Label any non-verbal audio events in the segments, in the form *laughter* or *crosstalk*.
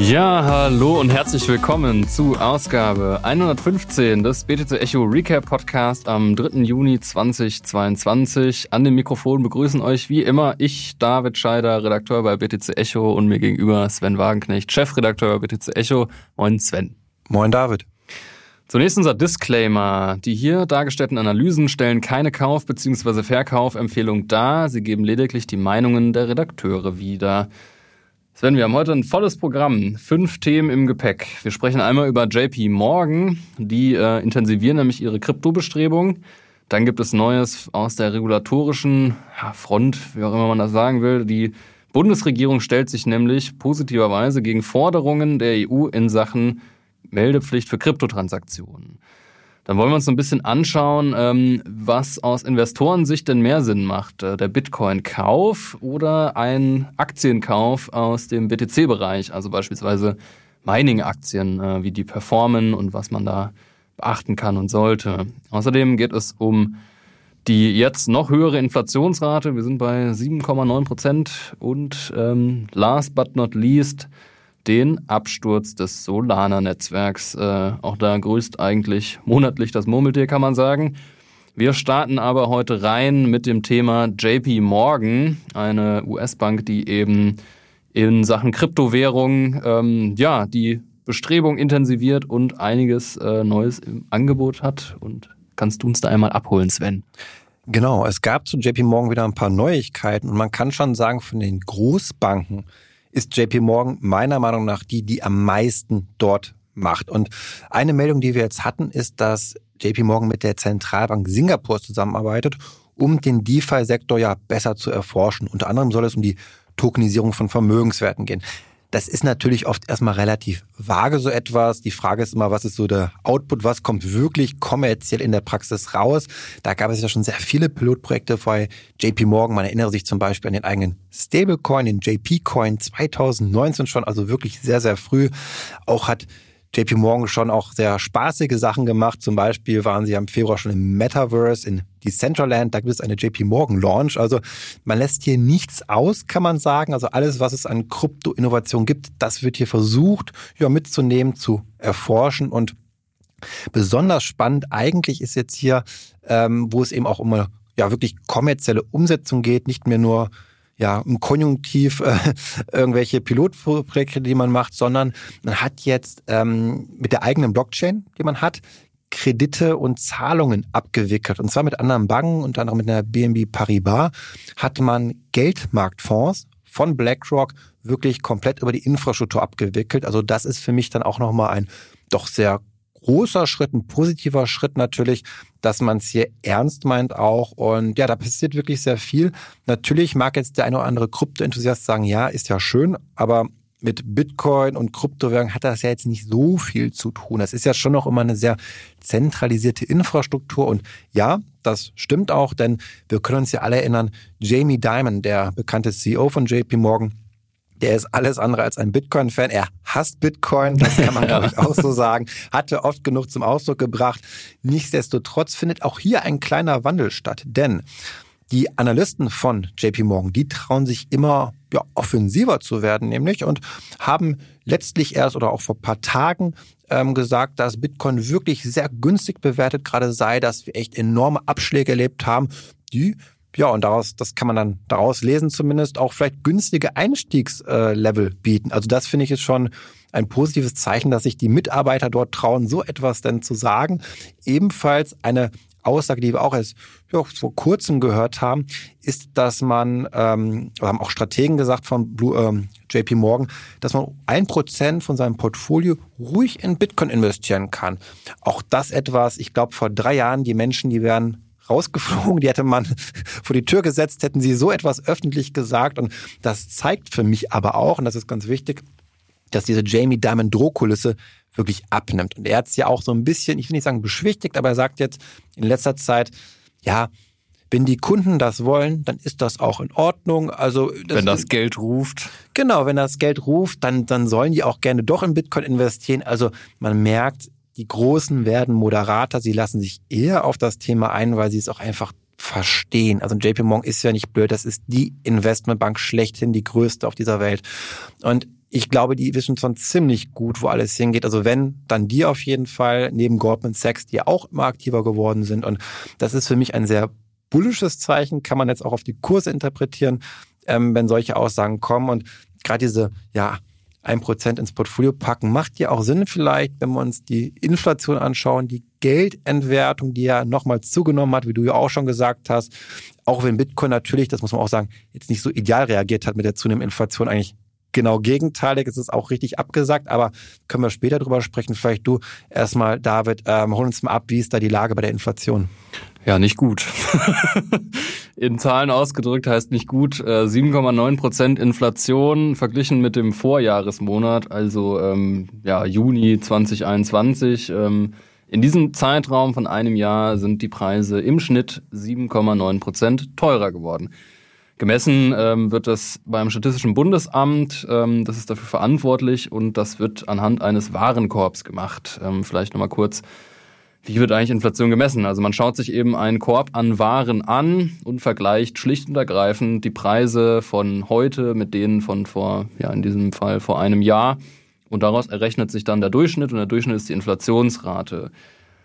Ja, hallo und herzlich willkommen zu Ausgabe 115 des BTC Echo Recap Podcast am 3. Juni 2022. An dem Mikrofon begrüßen euch wie immer ich, David Scheider, Redakteur bei BTC Echo und mir gegenüber Sven Wagenknecht, Chefredakteur bei BTC Echo. Moin Sven. Moin David. Zunächst unser Disclaimer. Die hier dargestellten Analysen stellen keine Kauf- bzw. Verkaufempfehlung dar. Sie geben lediglich die Meinungen der Redakteure wider. Sven, wir haben heute ein volles Programm. Fünf Themen im Gepäck. Wir sprechen einmal über JP Morgan. Die äh, intensivieren nämlich ihre Kryptobestrebungen. Dann gibt es Neues aus der regulatorischen ja, Front, wie auch immer man das sagen will. Die Bundesregierung stellt sich nämlich positiverweise gegen Forderungen der EU in Sachen Meldepflicht für Kryptotransaktionen. Dann wollen wir uns ein bisschen anschauen, ähm, was aus Investorensicht denn mehr Sinn macht. Äh, der Bitcoin-Kauf oder ein Aktienkauf aus dem BTC-Bereich, also beispielsweise Mining-Aktien, äh, wie die performen und was man da beachten kann und sollte. Außerdem geht es um die jetzt noch höhere Inflationsrate. Wir sind bei 7,9 Prozent und ähm, last but not least den Absturz des Solana-Netzwerks. Äh, auch da grüßt eigentlich monatlich das Murmeltier, kann man sagen. Wir starten aber heute rein mit dem Thema JP Morgan, eine US-Bank, die eben in Sachen Kryptowährung ähm, ja die Bestrebung intensiviert und einiges äh, Neues im Angebot hat. Und kannst du uns da einmal abholen, Sven? Genau, es gab zu JP Morgan wieder ein paar Neuigkeiten und man kann schon sagen, von den Großbanken ist JP Morgan meiner Meinung nach die, die am meisten dort macht. Und eine Meldung, die wir jetzt hatten, ist, dass JP Morgan mit der Zentralbank Singapurs zusammenarbeitet, um den DeFi-Sektor ja besser zu erforschen. Unter anderem soll es um die Tokenisierung von Vermögenswerten gehen. Das ist natürlich oft erstmal relativ vage so etwas. Die Frage ist immer, was ist so der Output, was kommt wirklich kommerziell in der Praxis raus. Da gab es ja schon sehr viele Pilotprojekte bei JP Morgan. Man erinnere sich zum Beispiel an den eigenen Stablecoin, den JP Coin 2019 schon, also wirklich sehr, sehr früh. Auch hat JP Morgan schon auch sehr spaßige Sachen gemacht. Zum Beispiel waren sie im Februar schon im Metaverse in Decentraland. Da gibt es eine JP Morgan Launch. Also man lässt hier nichts aus, kann man sagen. Also alles, was es an Krypto-Innovation gibt, das wird hier versucht, ja, mitzunehmen, zu erforschen und Besonders spannend eigentlich ist jetzt hier, ähm, wo es eben auch um eine ja, wirklich kommerzielle Umsetzung geht, nicht mehr nur ja, im Konjunktiv äh, *laughs* irgendwelche Pilotprojekte, die man macht, sondern man hat jetzt ähm, mit der eigenen Blockchain, die man hat, Kredite und Zahlungen abgewickelt. Und zwar mit anderen Banken, unter anderem mit der BNB Paribas, hat man Geldmarktfonds von BlackRock wirklich komplett über die Infrastruktur abgewickelt. Also das ist für mich dann auch nochmal ein doch sehr großer Schritt, ein positiver Schritt natürlich, dass man es hier ernst meint auch. Und ja, da passiert wirklich sehr viel. Natürlich mag jetzt der eine oder andere Krypto-Enthusiast sagen, ja, ist ja schön, aber mit Bitcoin und Kryptowährung hat das ja jetzt nicht so viel zu tun. Das ist ja schon noch immer eine sehr zentralisierte Infrastruktur. Und ja, das stimmt auch, denn wir können uns ja alle erinnern, Jamie Dimon, der bekannte CEO von JP Morgan, der ist alles andere als ein Bitcoin-Fan. Er hasst Bitcoin, das kann man, *laughs* glaube ich, auch so sagen. Hatte oft genug zum Ausdruck gebracht. Nichtsdestotrotz findet auch hier ein kleiner Wandel statt. Denn die Analysten von JP Morgan, die trauen sich immer ja, offensiver zu werden, nämlich und haben letztlich erst oder auch vor paar Tagen ähm, gesagt, dass Bitcoin wirklich sehr günstig bewertet gerade sei, dass wir echt enorme Abschläge erlebt haben, die ja, und daraus, das kann man dann daraus lesen zumindest, auch vielleicht günstige Einstiegslevel bieten. Also das finde ich ist schon ein positives Zeichen, dass sich die Mitarbeiter dort trauen, so etwas denn zu sagen. Ebenfalls eine Aussage, die wir auch erst ja, vor kurzem gehört haben, ist, dass man, ähm, haben auch Strategen gesagt von Blue, ähm, JP Morgan, dass man ein Prozent von seinem Portfolio ruhig in Bitcoin investieren kann. Auch das etwas, ich glaube, vor drei Jahren die Menschen, die wären rausgeflogen, die hätte man *laughs* vor die Tür gesetzt, hätten sie so etwas öffentlich gesagt. Und das zeigt für mich aber auch, und das ist ganz wichtig, dass diese Jamie Dimon Drohkulisse wirklich abnimmt. Und er hat es ja auch so ein bisschen, ich will nicht sagen beschwichtigt, aber er sagt jetzt in letzter Zeit, ja, wenn die Kunden das wollen, dann ist das auch in Ordnung. Also das wenn das Geld ruft. Genau, wenn das Geld ruft, dann dann sollen die auch gerne doch in Bitcoin investieren. Also man merkt, die Großen werden moderater, sie lassen sich eher auf das Thema ein, weil sie es auch einfach verstehen. Also JP Morgan ist ja nicht blöd, das ist die Investmentbank schlechthin, die größte auf dieser Welt. Und ich glaube, die wissen schon ziemlich gut, wo alles hingeht. Also wenn, dann die auf jeden Fall, neben Goldman Sachs, die auch immer aktiver geworden sind. Und das ist für mich ein sehr bullisches Zeichen, kann man jetzt auch auf die Kurse interpretieren, ähm, wenn solche Aussagen kommen. Und gerade diese, ja, ein Prozent ins Portfolio packen, macht ja auch Sinn vielleicht, wenn wir uns die Inflation anschauen, die Geldentwertung, die ja nochmals zugenommen hat, wie du ja auch schon gesagt hast. Auch wenn Bitcoin natürlich, das muss man auch sagen, jetzt nicht so ideal reagiert hat mit der zunehmenden Inflation, eigentlich genau gegenteilig. Es ist auch richtig abgesagt, aber können wir später drüber sprechen. Vielleicht du erstmal, David, ähm, hol uns mal ab, wie ist da die Lage bei der Inflation? Ja, nicht gut. *laughs* In Zahlen ausgedrückt heißt nicht gut. 7,9 äh, Prozent Inflation verglichen mit dem Vorjahresmonat, also ähm, ja, Juni 2021. Ähm, in diesem Zeitraum von einem Jahr sind die Preise im Schnitt 7,9 Prozent teurer geworden. Gemessen ähm, wird das beim Statistischen Bundesamt, ähm, das ist dafür verantwortlich und das wird anhand eines Warenkorbs gemacht. Ähm, vielleicht nochmal kurz wie wird eigentlich Inflation gemessen? Also man schaut sich eben einen Korb an Waren an und vergleicht schlicht und ergreifend die Preise von heute mit denen von vor, ja in diesem Fall vor einem Jahr. Und daraus errechnet sich dann der Durchschnitt und der Durchschnitt ist die Inflationsrate.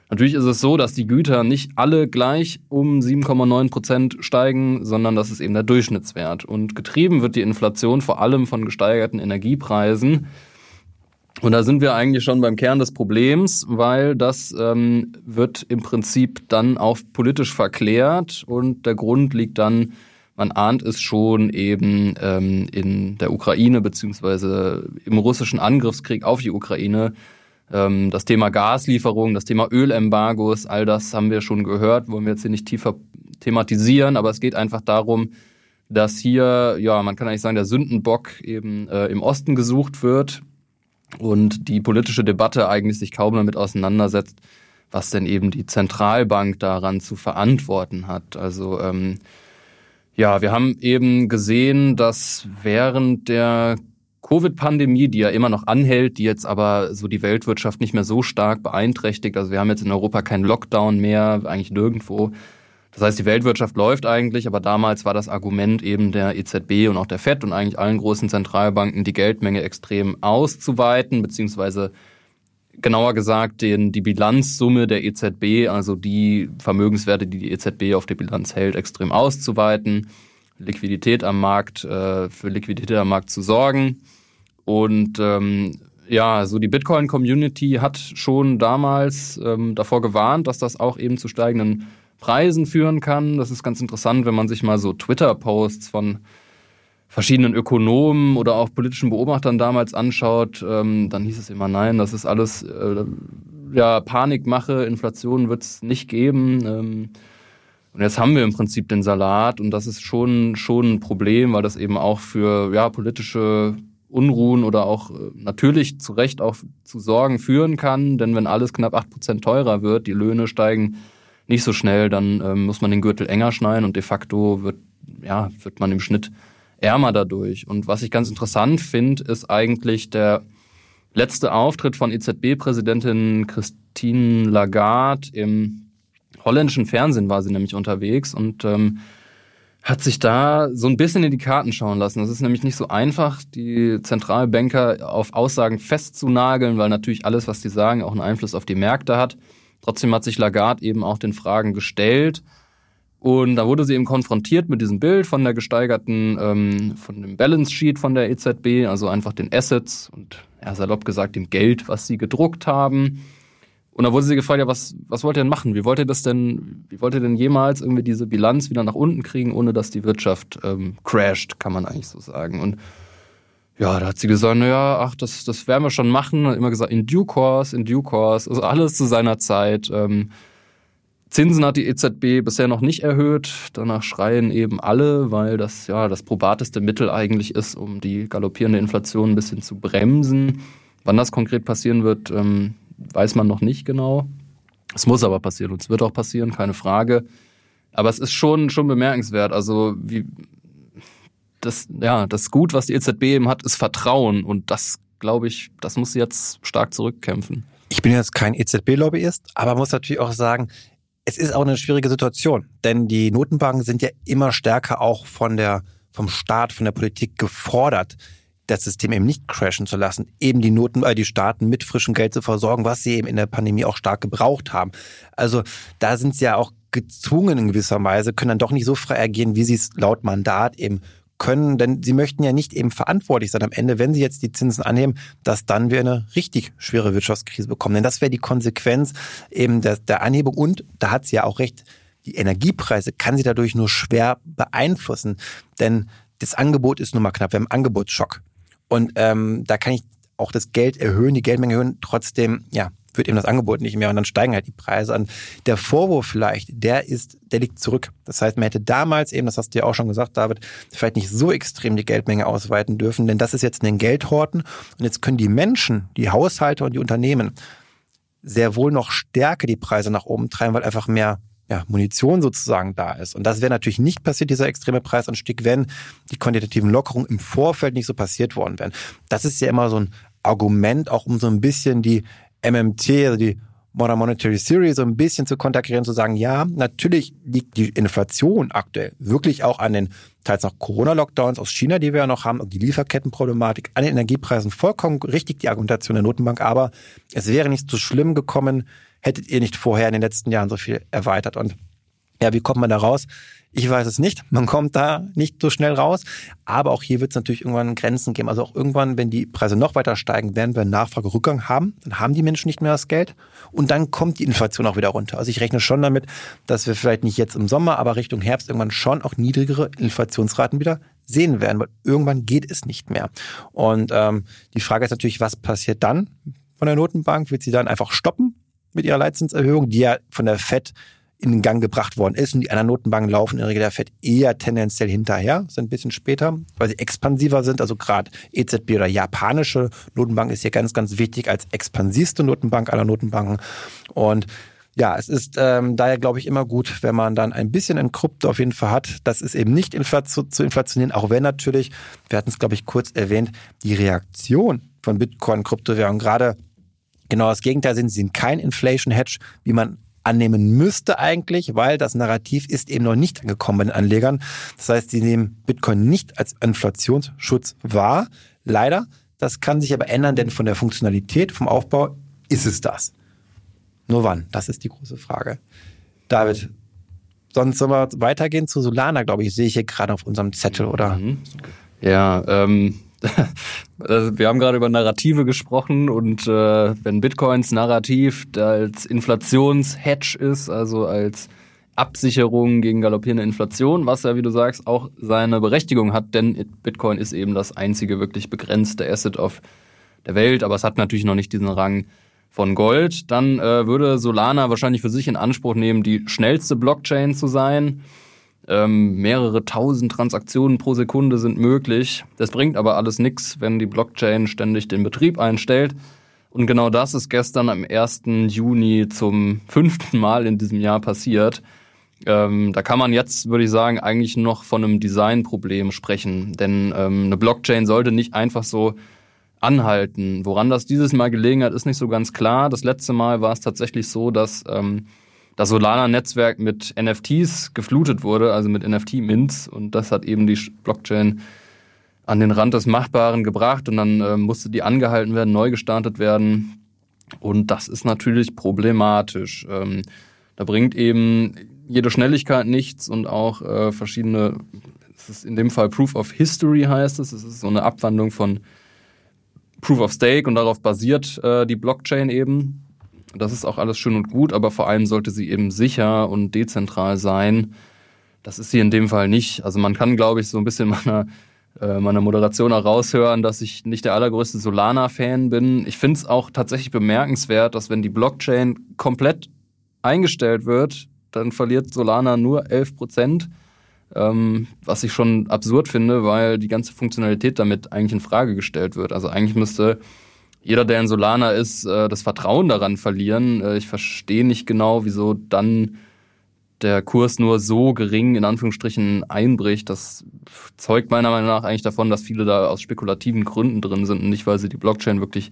Natürlich ist es so, dass die Güter nicht alle gleich um 7,9 Prozent steigen, sondern das ist eben der Durchschnittswert. Und getrieben wird die Inflation vor allem von gesteigerten Energiepreisen. Und da sind wir eigentlich schon beim Kern des Problems, weil das ähm, wird im Prinzip dann auch politisch verklärt und der Grund liegt dann, man ahnt es schon eben ähm, in der Ukraine beziehungsweise im russischen Angriffskrieg auf die Ukraine. Ähm, das Thema Gaslieferung, das Thema Ölembargos, all das haben wir schon gehört, wollen wir jetzt hier nicht tiefer thematisieren, aber es geht einfach darum, dass hier, ja, man kann eigentlich sagen, der Sündenbock eben äh, im Osten gesucht wird und die politische Debatte eigentlich sich kaum damit auseinandersetzt, was denn eben die Zentralbank daran zu verantworten hat. Also ähm, ja, wir haben eben gesehen, dass während der Covid-Pandemie, die ja immer noch anhält, die jetzt aber so die Weltwirtschaft nicht mehr so stark beeinträchtigt, also wir haben jetzt in Europa keinen Lockdown mehr, eigentlich nirgendwo, das heißt, die Weltwirtschaft läuft eigentlich, aber damals war das Argument eben der EZB und auch der FED und eigentlich allen großen Zentralbanken, die Geldmenge extrem auszuweiten, beziehungsweise genauer gesagt den, die Bilanzsumme der EZB, also die Vermögenswerte, die die EZB auf der Bilanz hält, extrem auszuweiten, Liquidität am Markt, äh, für Liquidität am Markt zu sorgen. Und ähm, ja, so die Bitcoin-Community hat schon damals ähm, davor gewarnt, dass das auch eben zu steigenden Preisen führen kann. Das ist ganz interessant, wenn man sich mal so Twitter-Posts von verschiedenen Ökonomen oder auch politischen Beobachtern damals anschaut, ähm, dann hieß es immer, nein, das ist alles äh, ja, Panikmache, Inflation wird es nicht geben. Ähm, und jetzt haben wir im Prinzip den Salat und das ist schon, schon ein Problem, weil das eben auch für ja, politische Unruhen oder auch äh, natürlich zu Recht auch zu Sorgen führen kann. Denn wenn alles knapp acht Prozent teurer wird, die Löhne steigen nicht so schnell, dann ähm, muss man den Gürtel enger schneiden und de facto wird, ja, wird man im Schnitt ärmer dadurch. Und was ich ganz interessant finde, ist eigentlich der letzte Auftritt von EZB-Präsidentin Christine Lagarde im holländischen Fernsehen war sie nämlich unterwegs und ähm, hat sich da so ein bisschen in die Karten schauen lassen. Das ist nämlich nicht so einfach, die Zentralbanker auf Aussagen festzunageln, weil natürlich alles, was die sagen, auch einen Einfluss auf die Märkte hat. Trotzdem hat sich Lagarde eben auch den Fragen gestellt. Und da wurde sie eben konfrontiert mit diesem Bild von der gesteigerten, ähm, von dem Balance Sheet von der EZB, also einfach den Assets und ja, salopp gesagt dem Geld, was sie gedruckt haben. Und da wurde sie gefragt, ja, was, was wollt ihr denn machen? Wie wollt ihr das denn, wie wollt ihr denn jemals irgendwie diese Bilanz wieder nach unten kriegen, ohne dass die Wirtschaft ähm, crasht, kann man eigentlich so sagen. Und ja, da hat sie gesagt, naja, ach, das, das werden wir schon machen. Hat immer gesagt, in due course, in due course, also alles zu seiner Zeit. Ähm, Zinsen hat die EZB bisher noch nicht erhöht. Danach schreien eben alle, weil das ja das probateste Mittel eigentlich ist, um die galoppierende Inflation ein bisschen zu bremsen. Wann das konkret passieren wird, ähm, weiß man noch nicht genau. Es muss aber passieren und es wird auch passieren, keine Frage. Aber es ist schon, schon bemerkenswert. Also, wie, das, ja, das Gut, was die EZB eben hat, ist Vertrauen. Und das, glaube ich, das muss sie jetzt stark zurückkämpfen. Ich bin jetzt kein EZB-Lobbyist, aber muss natürlich auch sagen, es ist auch eine schwierige Situation. Denn die Notenbanken sind ja immer stärker auch von der, vom Staat, von der Politik gefordert, das System eben nicht crashen zu lassen, eben die Noten, äh, die Staaten mit frischem Geld zu versorgen, was sie eben in der Pandemie auch stark gebraucht haben. Also da sind sie ja auch gezwungen in gewisser Weise, können dann doch nicht so frei agieren, wie sie es laut Mandat eben können, denn sie möchten ja nicht eben verantwortlich sein am Ende, wenn sie jetzt die Zinsen annehmen, dass dann wir eine richtig schwere Wirtschaftskrise bekommen. Denn das wäre die Konsequenz eben der, der Anhebung und da hat sie ja auch recht, die Energiepreise kann sie dadurch nur schwer beeinflussen, denn das Angebot ist nun mal knapp. Wir haben einen Angebotsschock. Und ähm, da kann ich auch das Geld erhöhen, die Geldmenge erhöhen. Trotzdem, ja, wird eben das Angebot nicht mehr und dann steigen halt die Preise an. Der Vorwurf vielleicht, der ist, der liegt zurück. Das heißt, man hätte damals eben, das hast du ja auch schon gesagt, David, vielleicht nicht so extrem die Geldmenge ausweiten dürfen, denn das ist jetzt ein Geldhorten und jetzt können die Menschen, die Haushalte und die Unternehmen sehr wohl noch stärker die Preise nach oben treiben, weil einfach mehr ja, Munition sozusagen da ist. Und das wäre natürlich nicht passiert, dieser extreme Preisanstieg, wenn die quantitativen Lockerungen im Vorfeld nicht so passiert worden wären. Das ist ja immer so ein Argument, auch um so ein bisschen die MMT, also die Modern Monetary Theory, so ein bisschen zu konterkarieren, zu sagen, ja, natürlich liegt die Inflation aktuell wirklich auch an den teils noch Corona-Lockdowns aus China, die wir ja noch haben, und die Lieferkettenproblematik, an den Energiepreisen vollkommen richtig die Argumentation der Notenbank, aber es wäre nicht so schlimm gekommen, hättet ihr nicht vorher in den letzten Jahren so viel erweitert. Und ja, wie kommt man da raus? Ich weiß es nicht. Man kommt da nicht so schnell raus. Aber auch hier wird es natürlich irgendwann Grenzen geben. Also auch irgendwann, wenn die Preise noch weiter steigen, werden wir einen Nachfragerückgang haben. Dann haben die Menschen nicht mehr das Geld. Und dann kommt die Inflation auch wieder runter. Also ich rechne schon damit, dass wir vielleicht nicht jetzt im Sommer, aber Richtung Herbst irgendwann schon auch niedrigere Inflationsraten wieder sehen werden. Weil irgendwann geht es nicht mehr. Und ähm, die Frage ist natürlich, was passiert dann von der Notenbank? Wird sie dann einfach stoppen? Mit ihrer Leitzinserhöhung, die ja von der FED in Gang gebracht worden ist. Und die anderen Notenbanken laufen in der Regel der FED eher tendenziell hinterher, sind ein bisschen später, weil sie expansiver sind. Also gerade EZB oder japanische Notenbank ist hier ganz, ganz wichtig als expansivste Notenbank aller Notenbanken. Und ja, es ist ähm, daher, glaube ich, immer gut, wenn man dann ein bisschen ein Krypto auf jeden Fall hat. Das ist eben nicht inflation, zu inflationieren, auch wenn natürlich, wir hatten es, glaube ich, kurz erwähnt, die Reaktion von Bitcoin, Kryptowährungen gerade Genau das Gegenteil sind, sie sind kein Inflation Hedge, wie man annehmen müsste eigentlich, weil das Narrativ ist eben noch nicht angekommen bei den Anlegern. Das heißt, sie nehmen Bitcoin nicht als Inflationsschutz wahr. Leider. Das kann sich aber ändern, denn von der Funktionalität, vom Aufbau ist es das. Nur wann? Das ist die große Frage. David, sonst sollen wir weitergehen zu Solana, glaube ich, sehe ich hier gerade auf unserem Zettel, oder? Mhm. Ja, ähm, *laughs* wir haben gerade über Narrative gesprochen und äh, wenn Bitcoins Narrativ als Inflationshedge ist, also als Absicherung gegen galoppierende Inflation, was ja, wie du sagst, auch seine Berechtigung hat, denn Bitcoin ist eben das einzige wirklich begrenzte Asset auf der Welt, aber es hat natürlich noch nicht diesen Rang von Gold. Dann äh, würde Solana wahrscheinlich für sich in Anspruch nehmen, die schnellste Blockchain zu sein. Ähm, mehrere tausend Transaktionen pro Sekunde sind möglich. Das bringt aber alles nichts, wenn die Blockchain ständig den Betrieb einstellt. Und genau das ist gestern am 1. Juni zum *laughs* fünften Mal in diesem Jahr passiert. Ähm, da kann man jetzt, würde ich sagen, eigentlich noch von einem Designproblem sprechen. Denn ähm, eine Blockchain sollte nicht einfach so anhalten. Woran das dieses Mal gelegen hat, ist nicht so ganz klar. Das letzte Mal war es tatsächlich so, dass ähm, das Solana-Netzwerk mit NFTs geflutet wurde, also mit NFT-Mints. Und das hat eben die Blockchain an den Rand des Machbaren gebracht und dann äh, musste die angehalten werden, neu gestartet werden. Und das ist natürlich problematisch. Ähm, da bringt eben jede Schnelligkeit nichts und auch äh, verschiedene, es ist in dem Fall Proof of History heißt es, es ist so eine Abwandlung von Proof of Stake und darauf basiert äh, die Blockchain eben. Das ist auch alles schön und gut, aber vor allem sollte sie eben sicher und dezentral sein. Das ist sie in dem Fall nicht. Also man kann, glaube ich, so ein bisschen *laughs* meiner, äh, meiner Moderation auch raushören, dass ich nicht der allergrößte Solana-Fan bin. Ich finde es auch tatsächlich bemerkenswert, dass wenn die Blockchain komplett eingestellt wird, dann verliert Solana nur 11 Prozent. Ähm, was ich schon absurd finde, weil die ganze Funktionalität damit eigentlich in Frage gestellt wird. Also eigentlich müsste jeder, der in Solana ist, äh, das Vertrauen daran verlieren. Äh, ich verstehe nicht genau, wieso dann der Kurs nur so gering in Anführungsstrichen einbricht. Das zeugt meiner Meinung nach eigentlich davon, dass viele da aus spekulativen Gründen drin sind und nicht, weil sie die Blockchain wirklich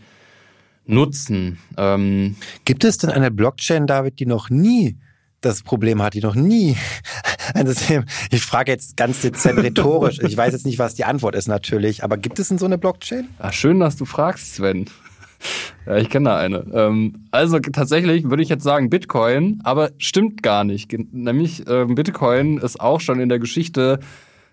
nutzen. Ähm Gibt es denn eine Blockchain, David, die noch nie das Problem hat, die noch nie *laughs* Also ich frage jetzt ganz dezent rhetorisch. Ich weiß jetzt nicht, was die Antwort ist natürlich, aber gibt es denn so eine Blockchain? Ja, schön, dass du fragst, Sven. *laughs* Ja, ich kenne da eine. Ähm, also tatsächlich würde ich jetzt sagen Bitcoin, aber stimmt gar nicht. Nämlich ähm, Bitcoin ist auch schon in der Geschichte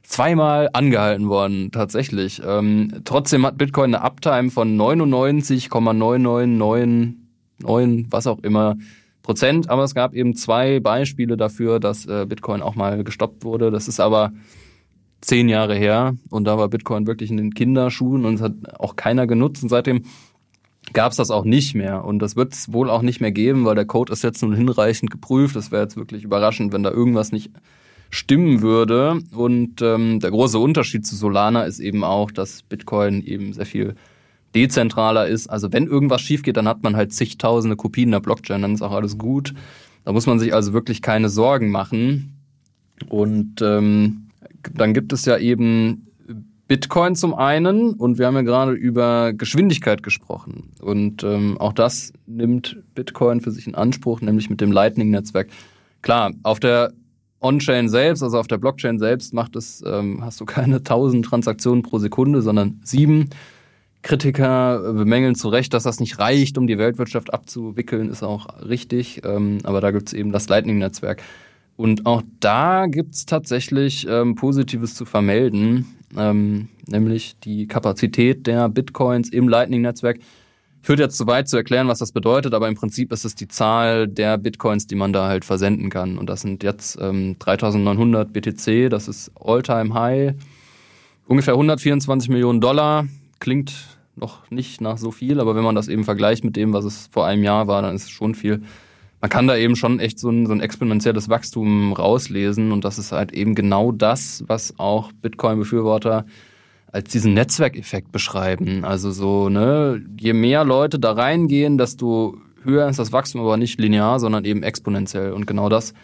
zweimal angehalten worden, tatsächlich. Ähm, trotzdem hat Bitcoin eine Uptime von 99,9999, was auch immer, Prozent. Aber es gab eben zwei Beispiele dafür, dass äh, Bitcoin auch mal gestoppt wurde. Das ist aber zehn Jahre her und da war Bitcoin wirklich in den Kinderschuhen und es hat auch keiner genutzt und seitdem gab es das auch nicht mehr. Und das wird es wohl auch nicht mehr geben, weil der Code ist jetzt nun hinreichend geprüft. Das wäre jetzt wirklich überraschend, wenn da irgendwas nicht stimmen würde. Und ähm, der große Unterschied zu Solana ist eben auch, dass Bitcoin eben sehr viel dezentraler ist. Also wenn irgendwas schief geht, dann hat man halt zigtausende Kopien der Blockchain, dann ist auch alles gut. Da muss man sich also wirklich keine Sorgen machen. Und ähm, dann gibt es ja eben Bitcoin zum einen und wir haben ja gerade über Geschwindigkeit gesprochen. Und ähm, auch das nimmt Bitcoin für sich in Anspruch, nämlich mit dem Lightning-Netzwerk. Klar, auf der On-Chain selbst, also auf der Blockchain selbst, macht es, ähm, hast du keine *laughs* 1000 Transaktionen pro Sekunde, sondern sieben. Kritiker bemängeln zu Recht, dass das nicht reicht, um die Weltwirtschaft abzuwickeln, ist auch richtig. Ähm, aber da gibt es eben das Lightning-Netzwerk. Und auch da gibt es tatsächlich ähm, Positives zu vermelden, ähm, nämlich die Kapazität der Bitcoins im Lightning-Netzwerk Führt jetzt zu weit zu erklären, was das bedeutet, aber im Prinzip ist es die Zahl der Bitcoins, die man da halt versenden kann. Und das sind jetzt ähm, 3900 BTC, das ist All-Time High. Ungefähr 124 Millionen Dollar. Klingt noch nicht nach so viel, aber wenn man das eben vergleicht mit dem, was es vor einem Jahr war, dann ist es schon viel. Man kann da eben schon echt so ein, so ein exponentielles Wachstum rauslesen und das ist halt eben genau das, was auch Bitcoin-Befürworter als diesen Netzwerkeffekt beschreiben. Also so, ne, je mehr Leute da reingehen, desto höher ist das Wachstum, aber nicht linear, sondern eben exponentiell. Und genau das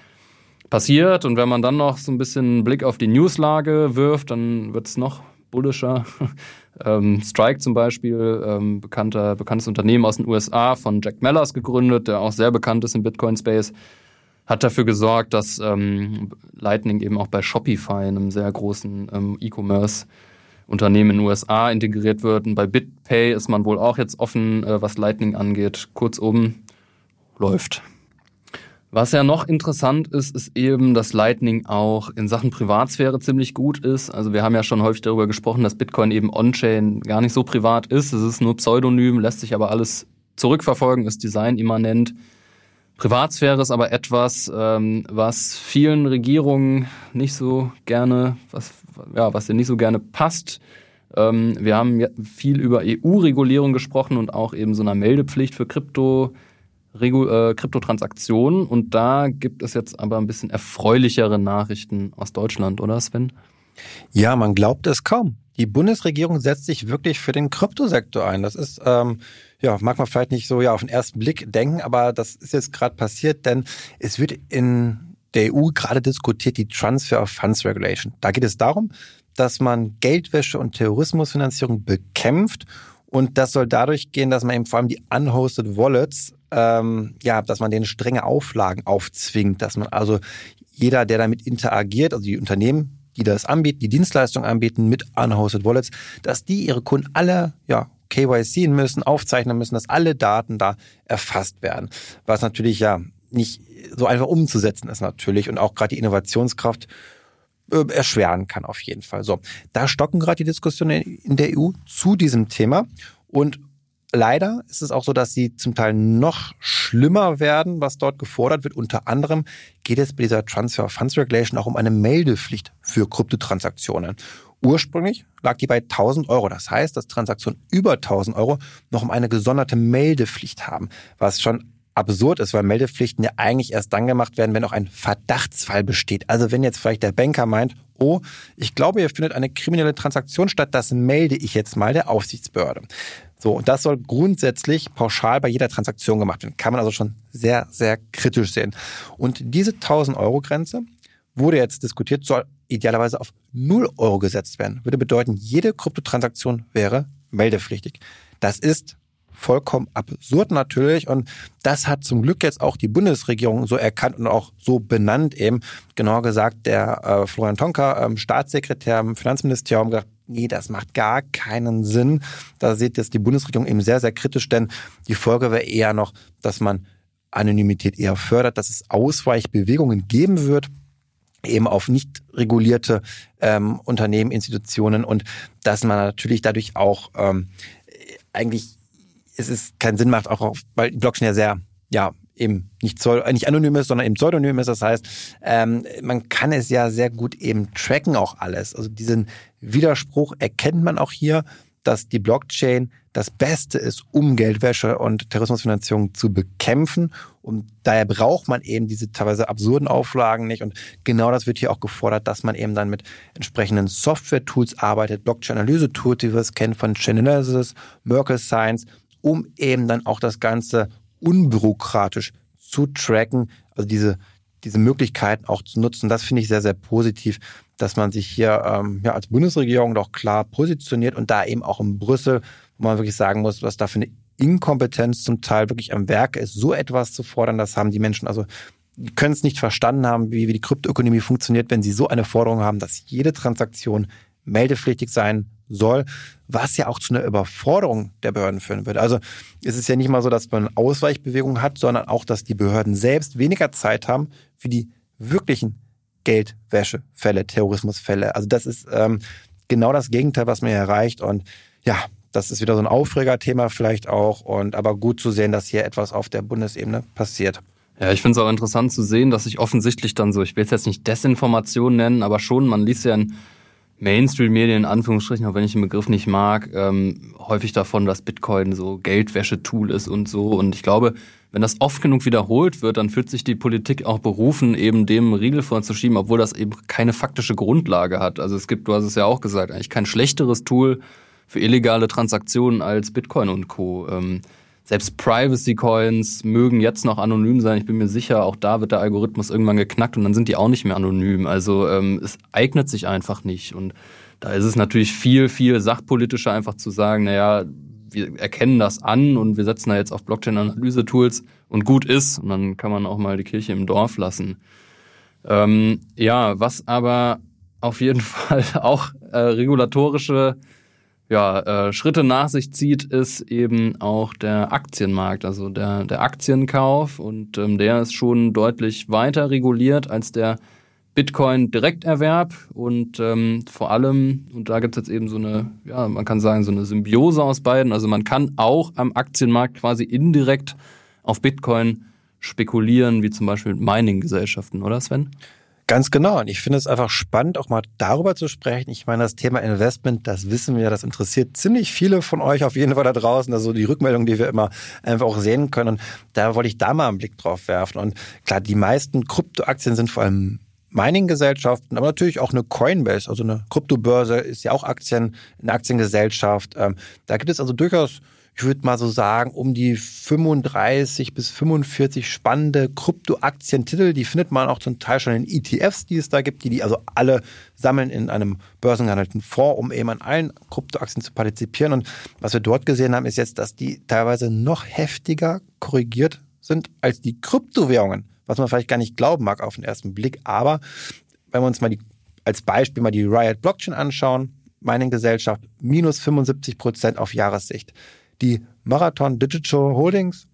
passiert. Und wenn man dann noch so ein bisschen einen Blick auf die Newslage wirft, dann wird es noch bullischer. Ähm, Strike zum Beispiel, ähm, bekannter, bekanntes Unternehmen aus den USA von Jack Mellers gegründet, der auch sehr bekannt ist im Bitcoin-Space, hat dafür gesorgt, dass ähm, Lightning eben auch bei Shopify, einem sehr großen ähm, E-Commerce, Unternehmen in den USA integriert wird. Und bei BitPay ist man wohl auch jetzt offen, äh, was Lightning angeht. Kurzum, läuft. Was ja noch interessant ist, ist eben, dass Lightning auch in Sachen Privatsphäre ziemlich gut ist. Also wir haben ja schon häufig darüber gesprochen, dass Bitcoin eben on-chain gar nicht so privat ist. Es ist nur Pseudonym, lässt sich aber alles zurückverfolgen, ist designimmanent. Privatsphäre ist aber etwas, ähm, was vielen Regierungen nicht so gerne, was, ja, was denen nicht so gerne passt. Ähm, wir haben viel über EU-Regulierung gesprochen und auch eben so einer Meldepflicht für Krypto, Regu äh, Kryptotransaktionen. Und da gibt es jetzt aber ein bisschen erfreulichere Nachrichten aus Deutschland, oder Sven? Ja, man glaubt es kaum. Die Bundesregierung setzt sich wirklich für den Kryptosektor ein. Das ist ähm, ja, mag man vielleicht nicht so ja auf den ersten Blick denken, aber das ist jetzt gerade passiert, denn es wird in der EU gerade diskutiert die Transfer of Funds Regulation. Da geht es darum, dass man Geldwäsche und Terrorismusfinanzierung bekämpft und das soll dadurch gehen, dass man eben vor allem die unhosted Wallets, ähm, ja, dass man denen strenge Auflagen aufzwingt, dass man also jeder, der damit interagiert, also die Unternehmen, die das anbieten, die Dienstleistungen anbieten mit unhosted Wallets, dass die ihre Kunden alle ja KYC müssen, aufzeichnen müssen, dass alle Daten da erfasst werden. Was natürlich ja nicht so einfach umzusetzen ist natürlich und auch gerade die Innovationskraft äh, erschweren kann auf jeden Fall. So, da stocken gerade die Diskussionen in der EU zu diesem Thema und leider ist es auch so, dass sie zum Teil noch schlimmer werden, was dort gefordert wird. Unter anderem geht es bei dieser Transfer Funds Regulation auch um eine Meldepflicht für Kryptotransaktionen. Ursprünglich lag die bei 1000 Euro. Das heißt, dass Transaktionen über 1000 Euro noch um eine gesonderte Meldepflicht haben, was schon absurd ist, weil Meldepflichten ja eigentlich erst dann gemacht werden, wenn auch ein Verdachtsfall besteht. Also wenn jetzt vielleicht der Banker meint, oh, ich glaube, hier findet eine kriminelle Transaktion statt, das melde ich jetzt mal der Aufsichtsbehörde. So, und das soll grundsätzlich pauschal bei jeder Transaktion gemacht werden. Kann man also schon sehr, sehr kritisch sehen. Und diese 1000 Euro Grenze wurde jetzt diskutiert, soll idealerweise auf 0 Euro gesetzt werden. Würde bedeuten, jede Kryptotransaktion wäre meldepflichtig. Das ist vollkommen absurd natürlich. Und das hat zum Glück jetzt auch die Bundesregierung so erkannt und auch so benannt eben. Genauer gesagt, der äh, Florian Tonka, ähm, Staatssekretär im Finanzministerium, gesagt, nee, das macht gar keinen Sinn. Da sieht jetzt die Bundesregierung eben sehr, sehr kritisch, denn die Folge wäre eher noch, dass man Anonymität eher fördert, dass es Ausweichbewegungen geben wird eben auf nicht regulierte ähm, Unternehmen, Institutionen und dass man natürlich dadurch auch ähm, eigentlich es ist keinen Sinn macht, auch auf, weil Blockchain ja sehr, ja, eben nicht, äh, nicht anonym ist, sondern eben pseudonym ist. Das heißt, ähm, man kann es ja sehr gut eben tracken auch alles. Also diesen Widerspruch erkennt man auch hier, dass die Blockchain das Beste ist, um Geldwäsche und Terrorismusfinanzierung zu bekämpfen. Und daher braucht man eben diese teilweise absurden Auflagen nicht. Und genau das wird hier auch gefordert, dass man eben dann mit entsprechenden Software-Tools arbeitet, Blockchain-Analyse-Tools, die wir es kennen von Chainalysis, Merkle Science, um eben dann auch das Ganze unbürokratisch zu tracken, also diese, diese Möglichkeiten auch zu nutzen. Das finde ich sehr, sehr positiv, dass man sich hier ähm, ja, als Bundesregierung doch klar positioniert und da eben auch in Brüssel, wo man wirklich sagen muss, was da für eine Inkompetenz zum Teil wirklich am Werke ist, so etwas zu fordern, das haben die Menschen also die können es nicht verstanden haben, wie, wie die Kryptoökonomie funktioniert, wenn sie so eine Forderung haben, dass jede Transaktion meldepflichtig sein soll, was ja auch zu einer Überforderung der Behörden führen wird. Also es ist ja nicht mal so, dass man Ausweichbewegungen hat, sondern auch, dass die Behörden selbst weniger Zeit haben für die wirklichen Geldwäschefälle, Terrorismusfälle. Also das ist ähm, genau das Gegenteil, was man hier erreicht. Und ja, das ist wieder so ein Aufregerthema vielleicht auch. Und aber gut zu sehen, dass hier etwas auf der Bundesebene passiert. Ja, ich finde es auch interessant zu sehen, dass sich offensichtlich dann so, ich will es jetzt nicht Desinformation nennen, aber schon, man liest ja in Mainstream-Medien, in Anführungsstrichen, auch wenn ich den Begriff nicht mag, ähm, häufig davon, dass Bitcoin so Geldwäschetool ist und so. Und ich glaube, wenn das oft genug wiederholt wird, dann fühlt sich die Politik auch berufen, eben dem Riegel vorzuschieben, obwohl das eben keine faktische Grundlage hat. Also es gibt, du hast es ja auch gesagt, eigentlich kein schlechteres Tool für illegale Transaktionen als Bitcoin und Co. Ähm, selbst Privacy Coins mögen jetzt noch anonym sein. Ich bin mir sicher, auch da wird der Algorithmus irgendwann geknackt und dann sind die auch nicht mehr anonym. Also ähm, es eignet sich einfach nicht. Und da ist es natürlich viel, viel sachpolitischer einfach zu sagen, naja, wir erkennen das an und wir setzen da jetzt auf Blockchain-Analyse-Tools und gut ist. Und dann kann man auch mal die Kirche im Dorf lassen. Ähm, ja, was aber auf jeden *laughs* Fall auch äh, regulatorische ja, äh, Schritte nach sich zieht, ist eben auch der Aktienmarkt, also der, der Aktienkauf. Und ähm, der ist schon deutlich weiter reguliert als der Bitcoin-Direkterwerb. Und ähm, vor allem, und da gibt es jetzt eben so eine, ja, man kann sagen, so eine Symbiose aus beiden. Also man kann auch am Aktienmarkt quasi indirekt auf Bitcoin spekulieren, wie zum Beispiel Mining-Gesellschaften, oder Sven? Ganz genau. Und ich finde es einfach spannend, auch mal darüber zu sprechen. Ich meine, das Thema Investment, das wissen wir, das interessiert ziemlich viele von euch auf jeden Fall da draußen. Also die Rückmeldung, die wir immer einfach auch sehen können. Und da wollte ich da mal einen Blick drauf werfen. Und klar, die meisten Kryptoaktien sind vor allem Mining-Gesellschaften, aber natürlich auch eine Coinbase, also eine Kryptobörse ist ja auch Aktien, eine Aktiengesellschaft. Ähm, da gibt es also durchaus ich würde mal so sagen, um die 35 bis 45 spannende Kryptoaktientitel. Die findet man auch zum Teil schon in ETFs, die es da gibt, die die also alle sammeln in einem börsengehandelten Fonds, um eben an allen Kryptoaktien zu partizipieren. Und was wir dort gesehen haben, ist jetzt, dass die teilweise noch heftiger korrigiert sind als die Kryptowährungen, was man vielleicht gar nicht glauben mag auf den ersten Blick. Aber wenn wir uns mal die, als Beispiel mal die Riot Blockchain anschauen, Mining-Gesellschaft minus 75 Prozent auf Jahressicht die Marathon Digital Holdings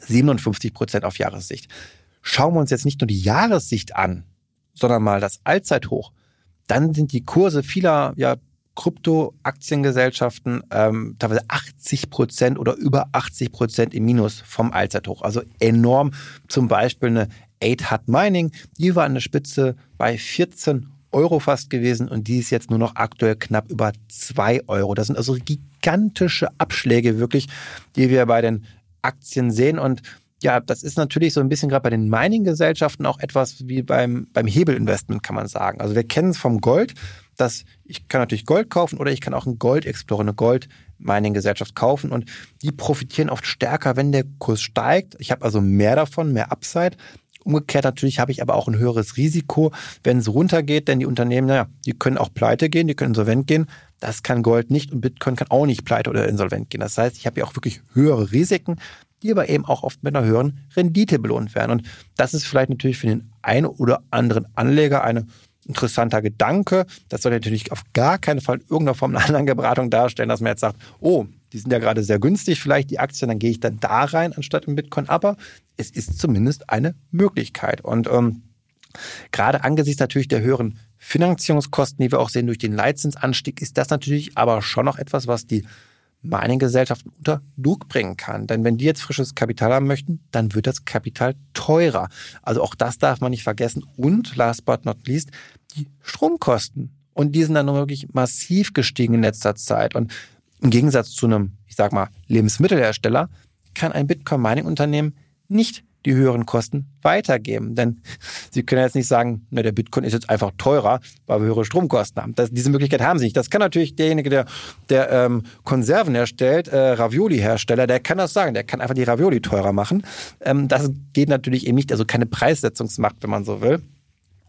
57 Prozent auf Jahressicht. Schauen wir uns jetzt nicht nur die Jahressicht an, sondern mal das Allzeithoch, dann sind die Kurse vieler ja, Krypto-Aktiengesellschaften ähm, teilweise 80 Prozent oder über 80 Prozent im Minus vom Allzeithoch. Also enorm. Zum Beispiel eine 8 Hut Mining, die war an der Spitze bei 14 Euro fast gewesen und die ist jetzt nur noch aktuell knapp über 2 Euro. Das sind also gigantische Abschläge wirklich, die wir bei den Aktien sehen und ja, das ist natürlich so ein bisschen gerade bei den Mining-Gesellschaften auch etwas wie beim, beim Hebelinvestment, kann man sagen. Also wir kennen es vom Gold, dass ich kann natürlich Gold kaufen oder ich kann auch ein Gold Explorer, eine Gold Mining-Gesellschaft kaufen und die profitieren oft stärker, wenn der Kurs steigt. Ich habe also mehr davon, mehr Upside Umgekehrt natürlich habe ich aber auch ein höheres Risiko, wenn es runtergeht, denn die Unternehmen, naja, die können auch pleite gehen, die können insolvent gehen. Das kann Gold nicht und Bitcoin kann auch nicht pleite oder insolvent gehen. Das heißt, ich habe ja auch wirklich höhere Risiken, die aber eben auch oft mit einer höheren Rendite belohnt werden. Und das ist vielleicht natürlich für den einen oder anderen Anleger eine interessanter Gedanke. Das soll natürlich auf gar keinen Fall irgendeiner Form einer *laughs* Anlageberatung darstellen, dass man jetzt sagt, oh, die sind ja gerade sehr günstig, vielleicht die Aktien, dann gehe ich dann da rein anstatt im Bitcoin. Aber es ist zumindest eine Möglichkeit. Und ähm, gerade angesichts natürlich der höheren Finanzierungskosten, die wir auch sehen durch den Leitzinsanstieg, ist das natürlich aber schon noch etwas, was die Mining-Gesellschaften unter Druck bringen kann. Denn wenn die jetzt frisches Kapital haben möchten, dann wird das Kapital teurer. Also auch das darf man nicht vergessen. Und last but not least, die Stromkosten. Und die sind dann wirklich massiv gestiegen in letzter Zeit. Und im Gegensatz zu einem, ich sag mal, Lebensmittelhersteller kann ein Bitcoin-Mining-Unternehmen nicht die höheren Kosten weitergeben. Denn *laughs* Sie können jetzt nicht sagen, na, der Bitcoin ist jetzt einfach teurer, weil wir höhere Stromkosten haben. Das, diese Möglichkeit haben Sie nicht. Das kann natürlich derjenige, der, der ähm, Konserven herstellt, äh, Ravioli-Hersteller, der kann das sagen. Der kann einfach die Ravioli teurer machen. Ähm, das geht natürlich eben nicht, also keine Preissetzungsmacht, wenn man so will.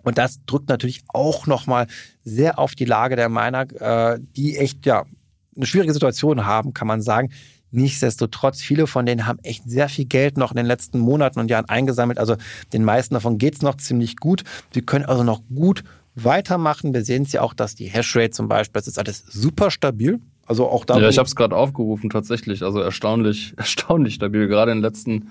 Und das drückt natürlich auch nochmal sehr auf die Lage der Miner, äh, die echt, ja, eine schwierige Situation haben, kann man sagen. Nichtsdestotrotz, viele von denen haben echt sehr viel Geld noch in den letzten Monaten und Jahren eingesammelt. Also den meisten davon geht es noch ziemlich gut. Sie können also noch gut weitermachen. Wir sehen es ja auch, dass die Hashrate zum Beispiel, das ist alles super stabil. Also auch da. Ja, ich habe es gerade aufgerufen tatsächlich. Also erstaunlich, *laughs* erstaunlich stabil. Gerade in den letzten,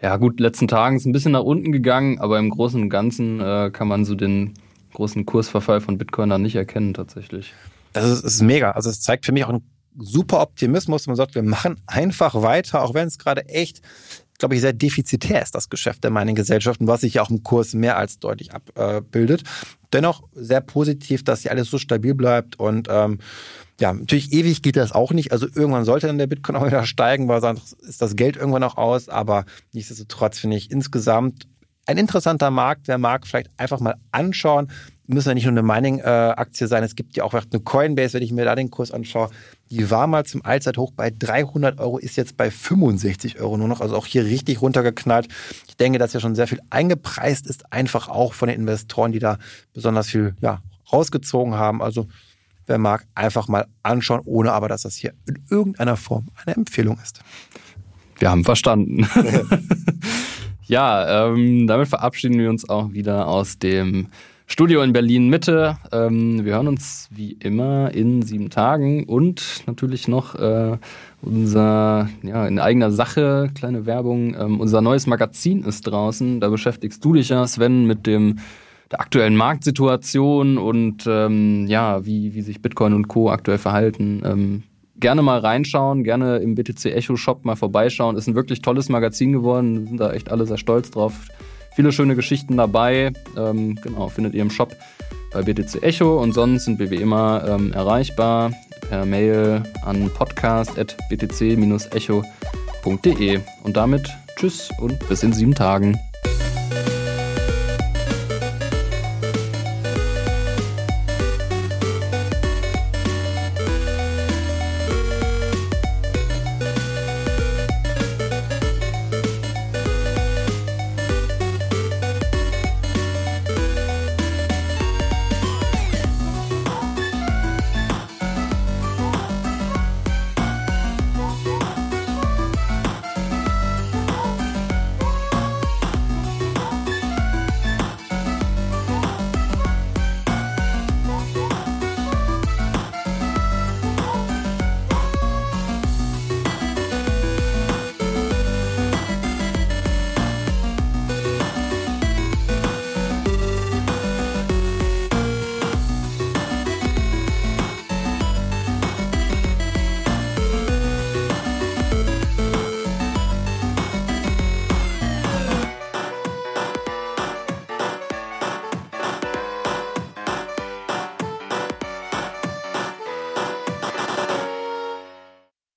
ja gut, letzten Tagen ist ein bisschen nach unten gegangen, aber im Großen und Ganzen äh, kann man so den großen Kursverfall von Bitcoin dann nicht erkennen tatsächlich. Das ist, ist mega. Also es zeigt für mich auch einen super Optimismus. Man sagt, wir machen einfach weiter, auch wenn es gerade echt, glaube ich, sehr defizitär ist, das Geschäft der Mining-Gesellschaften, was sich ja auch im Kurs mehr als deutlich abbildet. Dennoch sehr positiv, dass hier alles so stabil bleibt und ähm, ja, natürlich ewig geht das auch nicht. Also irgendwann sollte dann der Bitcoin auch wieder steigen, weil sonst ist das Geld irgendwann auch aus. Aber nichtsdestotrotz finde ich insgesamt ein interessanter Markt. Wer mag, vielleicht einfach mal anschauen müssen ja nicht nur eine Mining-Aktie sein, es gibt ja auch eine Coinbase, wenn ich mir da den Kurs anschaue. Die war mal zum Allzeithoch bei 300 Euro, ist jetzt bei 65 Euro nur noch, also auch hier richtig runtergeknallt. Ich denke, dass ja schon sehr viel eingepreist ist, einfach auch von den Investoren, die da besonders viel ja, rausgezogen haben. Also wer mag, einfach mal anschauen, ohne aber, dass das hier in irgendeiner Form eine Empfehlung ist. Wir haben verstanden. *laughs* ja, ähm, damit verabschieden wir uns auch wieder aus dem Studio in Berlin Mitte. Ähm, wir hören uns wie immer in sieben Tagen und natürlich noch äh, unser, ja, in eigener Sache, kleine Werbung, ähm, unser neues Magazin ist draußen. Da beschäftigst du dich ja, Sven, mit dem der aktuellen Marktsituation und ähm, ja, wie, wie sich Bitcoin und Co. aktuell verhalten. Ähm, gerne mal reinschauen, gerne im BTC Echo Shop mal vorbeischauen. Ist ein wirklich tolles Magazin geworden, sind da echt alle sehr stolz drauf. Viele schöne Geschichten dabei. Ähm, genau, findet ihr im Shop bei BTC Echo und sonst sind wir wie immer ähm, erreichbar per Mail an podcast.btc-echo.de. Und damit tschüss und bis in sieben Tagen.